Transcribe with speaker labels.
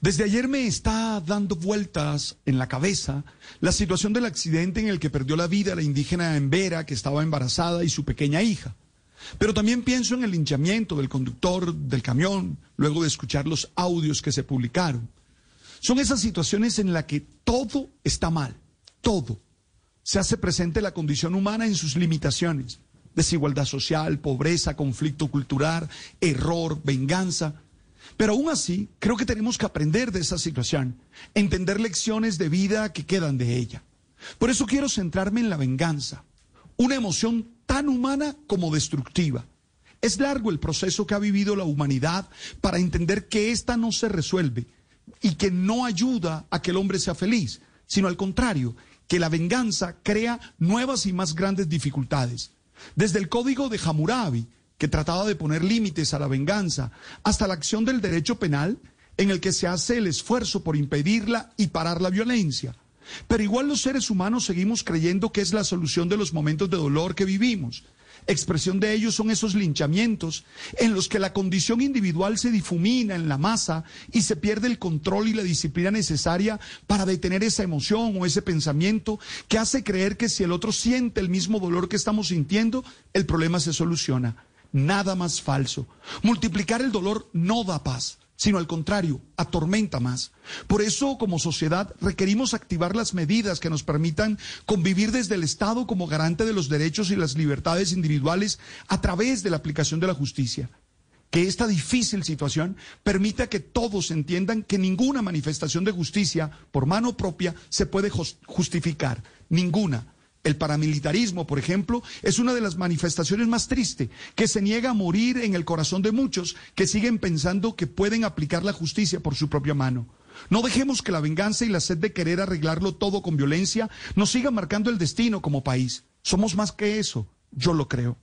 Speaker 1: Desde ayer me está dando vueltas en la cabeza la situación del accidente en el que perdió la vida la indígena Embera que estaba embarazada y su pequeña hija. Pero también pienso en el linchamiento del conductor del camión luego de escuchar los audios que se publicaron. Son esas situaciones en las que todo está mal, todo. Se hace presente la condición humana en sus limitaciones. Desigualdad social, pobreza, conflicto cultural, error, venganza. Pero aún así, creo que tenemos que aprender de esa situación, entender lecciones de vida que quedan de ella. Por eso quiero centrarme en la venganza, una emoción tan humana como destructiva. Es largo el proceso que ha vivido la humanidad para entender que ésta no se resuelve y que no ayuda a que el hombre sea feliz, sino al contrario, que la venganza crea nuevas y más grandes dificultades. Desde el código de Hammurabi, que trataba de poner límites a la venganza, hasta la acción del derecho penal, en el que se hace el esfuerzo por impedirla y parar la violencia. Pero igual los seres humanos seguimos creyendo que es la solución de los momentos de dolor que vivimos. Expresión de ellos son esos linchamientos en los que la condición individual se difumina en la masa y se pierde el control y la disciplina necesaria para detener esa emoción o ese pensamiento que hace creer que si el otro siente el mismo dolor que estamos sintiendo, el problema se soluciona. Nada más falso. Multiplicar el dolor no da paz sino al contrario, atormenta más. Por eso, como sociedad, requerimos activar las medidas que nos permitan convivir desde el Estado como garante de los derechos y las libertades individuales a través de la aplicación de la justicia. Que esta difícil situación permita que todos entiendan que ninguna manifestación de justicia por mano propia se puede justificar, ninguna el paramilitarismo, por ejemplo, es una de las manifestaciones más tristes, que se niega a morir en el corazón de muchos que siguen pensando que pueden aplicar la justicia por su propia mano. No dejemos que la venganza y la sed de querer arreglarlo todo con violencia nos sigan marcando el destino como país. Somos más que eso, yo lo creo.